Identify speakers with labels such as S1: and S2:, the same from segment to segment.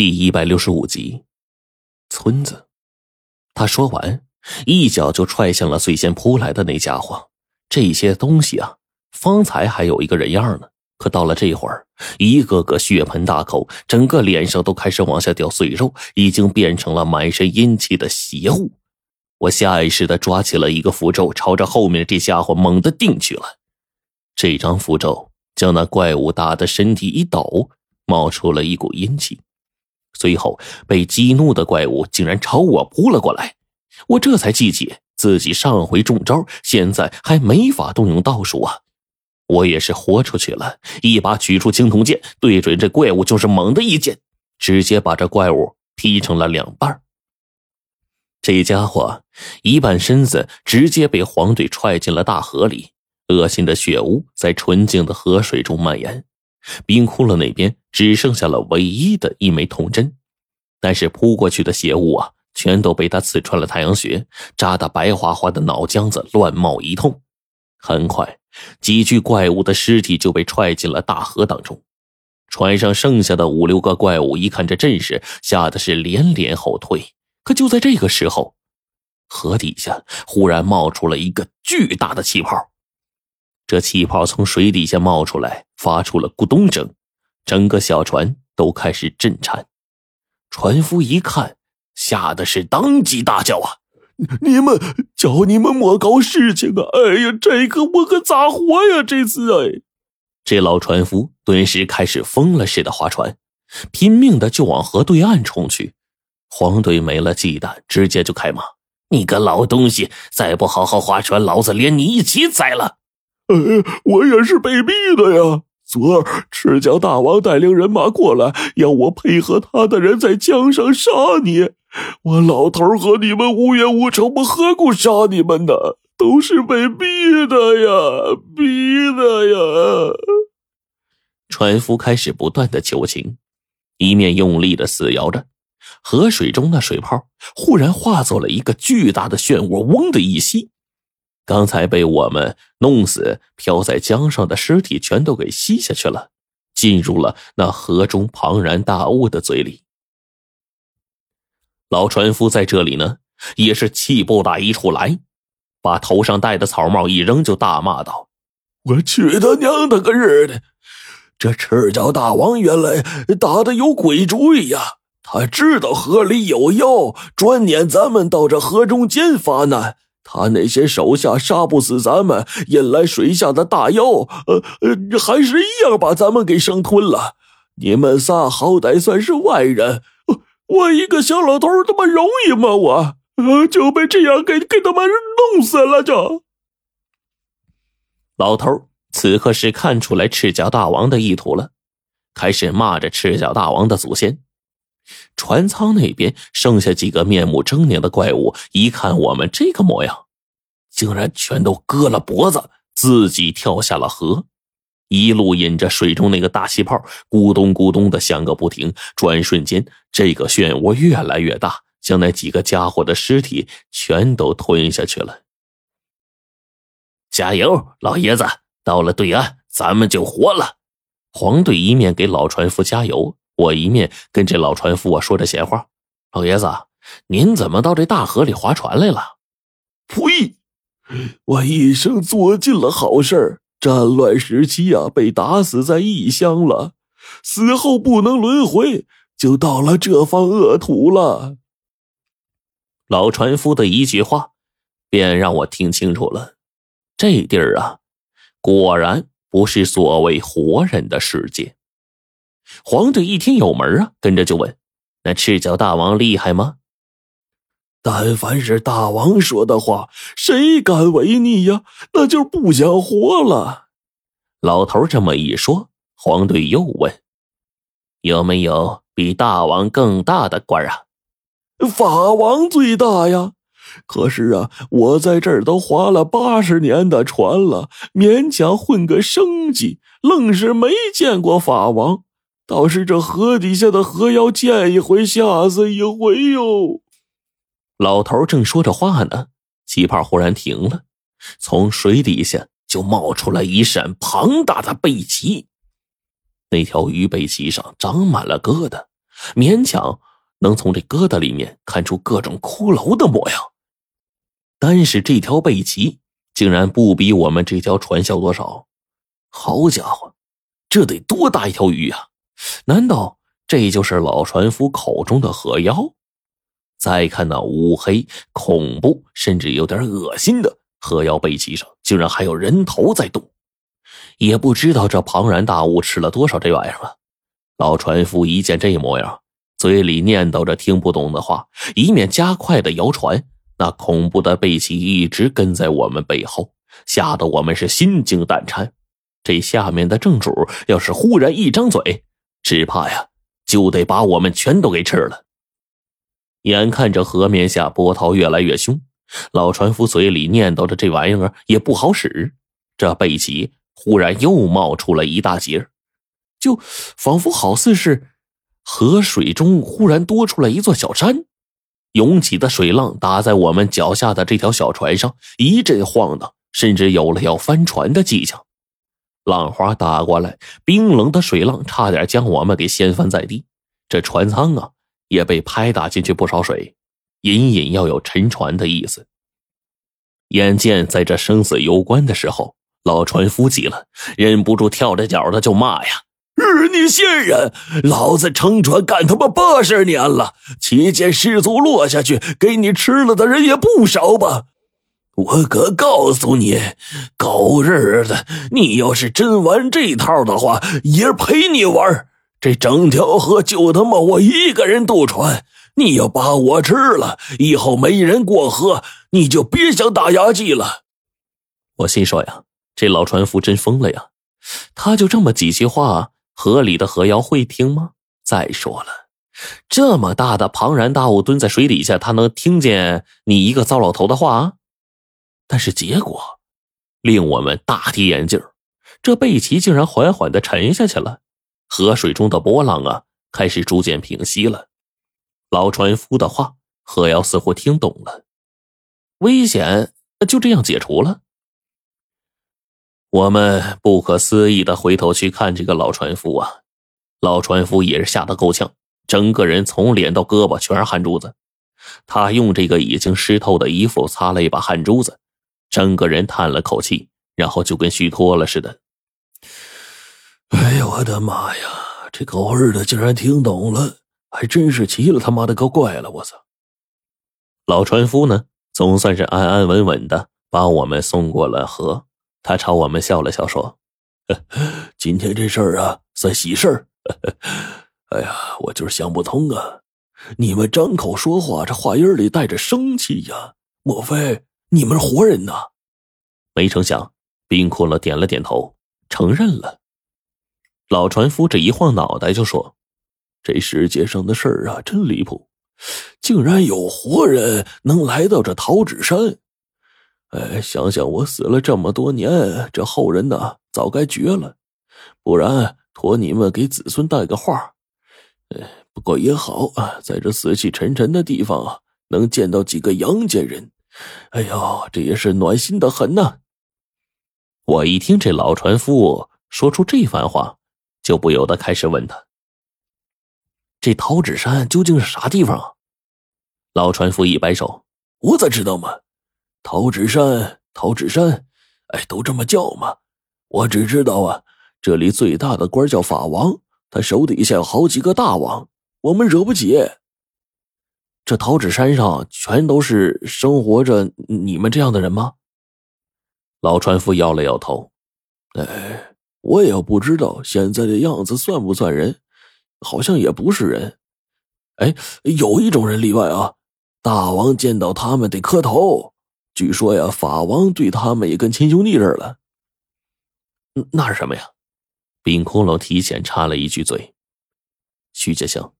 S1: 第一百六十五集，村子。他说完，一脚就踹向了最先扑来的那家伙。这些东西啊，方才还有一个人样呢，可到了这会儿，一个个血盆大口，整个脸上都开始往下掉碎肉，已经变成了满身阴气的邪物。我下意识的抓起了一个符咒，朝着后面这家伙猛地定去了。这张符咒将那怪物打的身体一抖，冒出了一股阴气。随后，被激怒的怪物竟然朝我扑了过来，我这才记起自己上回中招，现在还没法动用道术啊！我也是豁出去了，一把取出青铜剑，对准这怪物就是猛的一剑，直接把这怪物劈成了两半。这家伙一半身子直接被黄队踹进了大河里，恶心的血污在纯净的河水中蔓延。冰窟窿那边只剩下了唯一的一枚铜针，但是扑过去的邪物啊，全都被他刺穿了太阳穴，扎得白花花的脑浆子乱冒一通。很快，几具怪物的尸体就被踹进了大河当中。船上剩下的五六个怪物一看这阵势，吓得是连连后退。可就在这个时候，河底下忽然冒出了一个巨大的气泡。这气泡从水底下冒出来，发出了咕咚声，整个小船都开始震颤。船夫一看，吓得是当即大叫：“啊！你们叫你们莫搞事情啊！哎呀，这个我可咋活呀？这次哎！”这老船夫顿时开始疯了似的划船，拼命的就往河对岸冲去。黄队没了忌惮，直接就开骂：“你个老东西，再不好好划船，老子连你一起宰了！”
S2: 呃，我也是被逼的呀。昨儿赤脚大王带领人马过来，要我配合他的人在江上杀你。我老头和你们无冤无仇，我何苦杀你们呢？都是被逼的呀，逼的呀！
S1: 船夫开始不断的求情，一面用力的撕咬着河水中的水泡，忽然化作了一个巨大的漩涡，嗡的一吸。刚才被我们弄死、漂在江上的尸体全都给吸下去了，进入了那河中庞然大物的嘴里。老船夫在这里呢，也是气不打一处来，把头上戴的草帽一扔，就大骂道：“
S2: 我去他娘的个日的！这赤脚大王原来打的有鬼主意呀！他知道河里有妖，专撵咱们到这河中间发难。”他那些手下杀不死咱们，引来水下的大妖，呃呃，还是一样把咱们给生吞了。你们仨好歹算是外人，我一个小老头他妈容易吗？我，呃，就被这样给给他妈弄死了就。
S1: 老头此刻是看出来赤脚大王的意图了，开始骂着赤脚大王的祖先。船舱那边剩下几个面目狰狞的怪物，一看我们这个模样，竟然全都割了脖子，自己跳下了河，一路引着水中那个大气泡，咕咚咕咚的响个不停。转瞬间，这个漩涡越来越大，将那几个家伙的尸体全都吞下去了。加油，老爷子！到了对岸，咱们就活了。黄队一面给老船夫加油。我一面跟这老船夫啊说着闲话：“老爷子，您怎么到这大河里划船来了？”“
S2: 呸！我一生做尽了好事战乱时期啊，被打死在异乡了，死后不能轮回，就到了这方恶土了。”
S1: 老船夫的一句话，便让我听清楚了，这地儿啊，果然不是所谓活人的世界。黄队一听有门啊，跟着就问：“那赤脚大王厉害吗？”
S2: 但凡是大王说的话，谁敢违逆呀？那就不想活了。
S1: 老头这么一说，黄队又问：“有没有比大王更大的官啊？”“
S2: 法王最大呀！可是啊，我在这儿都划了八十年的船了，勉强混个生计，愣是没见过法王。”倒是这河底下的河妖见一回吓死一回哟。
S1: 老头正说着话呢，气泡忽然停了，从水底下就冒出来一扇庞大的背鳍。那条鱼背鳍上长满了疙瘩，勉强能从这疙瘩里面看出各种骷髅的模样。但是这条背鳍竟然不比我们这条船小多少。好家伙，这得多大一条鱼呀！难道这就是老船夫口中的河妖？再看那乌黑、恐怖，甚至有点恶心的河妖背鳍上，竟然还有人头在动。也不知道这庞然大物吃了多少这玩意儿了。老船夫一见这模样，嘴里念叨着听不懂的话，一面加快的摇船。那恐怖的背鳍一直跟在我们背后，吓得我们是心惊胆颤。这下面的正主要是忽然一张嘴，只怕呀，就得把我们全都给吃了。眼看着河面下波涛越来越凶，老船夫嘴里念叨着这玩意儿也不好使。这背鳍忽然又冒出了一大截，就仿佛好似是河水中忽然多出来一座小山。涌起的水浪打在我们脚下的这条小船上，一阵晃荡，甚至有了要翻船的迹象。浪花打过来，冰冷的水浪差点将我们给掀翻在地。这船舱啊，也被拍打进去不少水，隐隐要有沉船的意思。眼见在这生死攸关的时候，老船夫急了，忍不住跳着脚的就骂呀。
S2: 日你仙人！老子乘船干他妈八十年了，期间失足落下去，给你吃了的人也不少吧？我可告诉你，狗日的！你要是真玩这套的话，爷陪你玩。这整条河就他妈我一个人渡船，你要把我吃了，以后没人过河，你就别想打牙祭了。
S1: 我心说呀，这老船夫真疯了呀！他就这么几句话。河里的河妖会听吗？再说了，这么大的庞然大物蹲在水底下，他能听见你一个糟老头的话？但是结果令我们大跌眼镜，这背鳍竟然缓缓的沉下去了，河水中的波浪啊，开始逐渐平息了。老船夫的话，何瑶似乎听懂了，危险就这样解除了。我们不可思议的回头去看这个老船夫啊，老船夫也是吓得够呛，整个人从脸到胳膊全是汗珠子。他用这个已经湿透的衣服擦了一把汗珠子，整个人叹了口气，然后就跟虚脱了似的。
S2: 哎呀，我的妈呀！这狗日的竟然听懂了，还真是奇了他妈的个怪了！我操！
S1: 老船夫呢，总算是安安稳稳的把我们送过了河。他朝我们笑了笑，说：“
S2: 今天这事儿啊，算喜事儿。哎呀，我就是想不通啊！你们张口说话，这话音里带着生气呀？莫非你们是活人呐？”
S1: 没成想，冰窟窿点了点头，承认了。老船夫这一晃脑袋就说：“
S2: 这世界上的事儿啊，真离谱，竟然有活人能来到这桃纸山。”哎，想想我死了这么多年，这后人呢早该绝了，不然托你们给子孙带个话。哎，不过也好啊，在这死气沉沉的地方啊，能见到几个阳间人，哎呦，这也是暖心的很呐。
S1: 我一听这老船夫说出这番话，就不由得开始问他：这桃纸山究竟是啥地方啊？老船夫一摆手：“
S2: 我咋知道嘛？”桃纸山，桃纸山，哎，都这么叫嘛？我只知道啊，这里最大的官叫法王，他手底下有好几个大王，我们惹不起。
S1: 这桃纸山上全都是生活着你们这样的人吗？
S2: 老船夫摇了摇头，哎，我也不知道现在的样子算不算人，好像也不是人。哎，有一种人例外啊，大王见到他们得磕头。据说呀，法王对他们也跟亲兄弟似的。
S1: 那是什么呀？冰窟窿提前插了一句嘴：“徐家香。”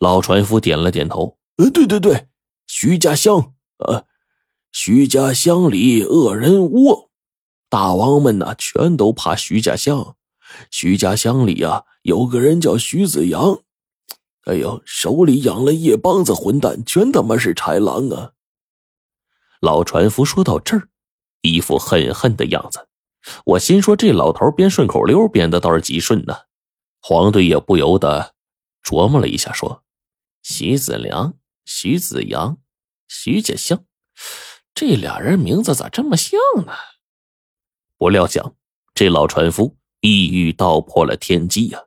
S1: 老船夫点了点头：“
S2: 呃，对对对，徐家乡呃，徐家乡里恶人窝，大王们呢全都怕徐家乡。徐家乡里啊，有个人叫徐子阳，哎呦，手里养了一帮子混蛋，全他妈是豺狼啊！”
S1: 老船夫说到这儿，一副恨恨的样子。我心说，这老头编顺口溜编的倒是极顺呢。黄队也不由得琢磨了一下，说：“徐子良、徐子阳、徐家香，这俩人名字咋这么像呢？”不料想，这老船夫一语道破了天机呀！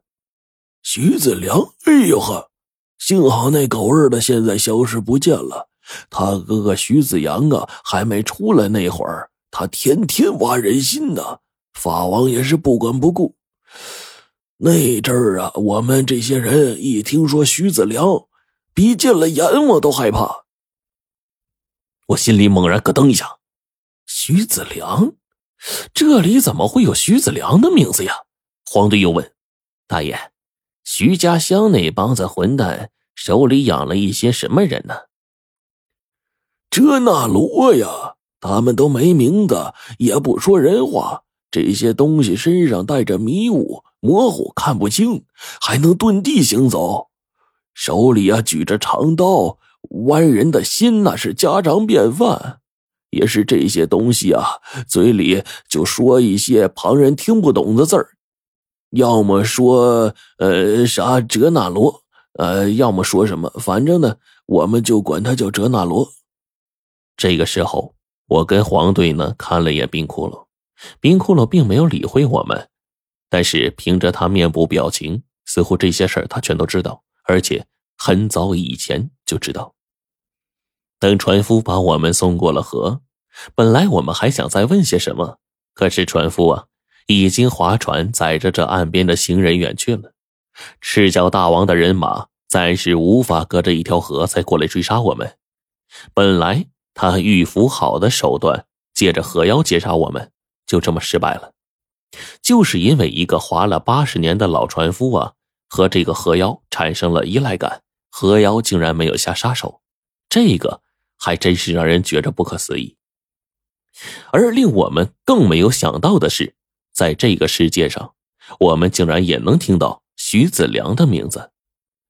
S2: 徐子良，哎呦呵，幸好那狗日的现在消失不见了。他哥哥徐子阳啊，还没出来那会儿，他天天挖人心呢。法王也是不管不顾。那阵儿啊，我们这些人一听说徐子良，比见了阎王都害怕。
S1: 我心里猛然咯噔一下，徐子良，这里怎么会有徐子良的名字呀？黄队又问：“大爷，徐家乡那帮子混蛋手里养了一些什么人呢？”
S2: 这那罗呀，他们都没名字，也不说人话。这些东西身上带着迷雾，模糊看不清，还能遁地行走，手里啊举着长刀，剜人的心那是家常便饭。也是这些东西啊，嘴里就说一些旁人听不懂的字儿，要么说呃啥哲那罗，呃，要么说什么，反正呢，我们就管他叫哲那罗。
S1: 这个时候，我跟黄队呢看了眼冰窟窿。冰窟窿并没有理会我们，但是凭着他面部表情，似乎这些事儿他全都知道，而且很早以前就知道。等船夫把我们送过了河，本来我们还想再问些什么，可是船夫啊，已经划船载着这岸边的行人远去了。赤脚大王的人马暂时无法隔着一条河再过来追杀我们。本来他预伏好的手段，借着河妖截杀我们。就这么失败了，就是因为一个划了八十年的老船夫啊，和这个河妖产生了依赖感，河妖竟然没有下杀手，这个还真是让人觉着不可思议。而令我们更没有想到的是，在这个世界上，我们竟然也能听到徐子良的名字，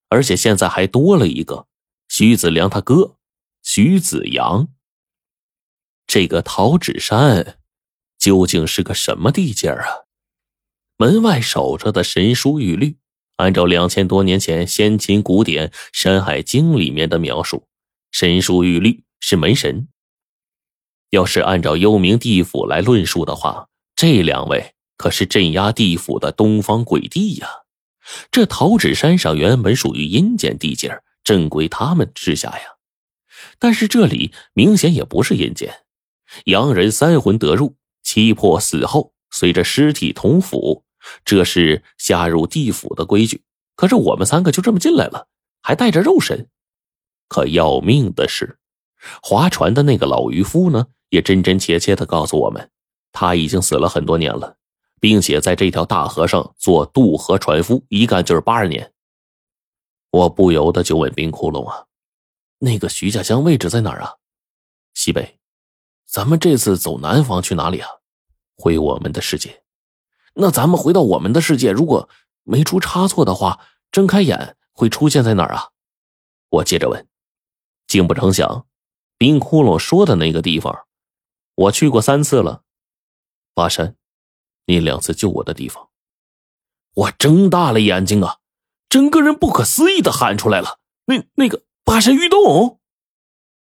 S1: 而且现在还多了一个徐子良他哥徐子阳。这个桃纸山。究竟是个什么地界啊？门外守着的神书玉律，按照两千多年前先秦古典《山海经》里面的描述，神书玉律是门神。要是按照幽冥地府来论述的话，这两位可是镇压地府的东方鬼帝呀。这桃纸山上原本属于阴间地界，正归他们治下呀。但是这里明显也不是阴间，洋人三魂得入。七魄死后，随着尸体同腐，这是下入地府的规矩。可是我们三个就这么进来了，还带着肉身。可要命的是，划船的那个老渔夫呢，也真真切切的告诉我们，他已经死了很多年了，并且在这条大河上做渡河船夫，一干就是八十年。我不由得就问冰窟窿啊：“那个徐家乡位置在哪儿啊？”西北。咱们这次走南方去哪里啊？回我们的世界。那咱们回到我们的世界，如果没出差错的话，睁开眼会出现在哪儿啊？我接着问。竟不成想，冰窟窿说的那个地方，我去过三次了。巴山，你两次救我的地方。我睁大了眼睛啊，整个人不可思议的喊出来了：“那那个巴山玉洞。”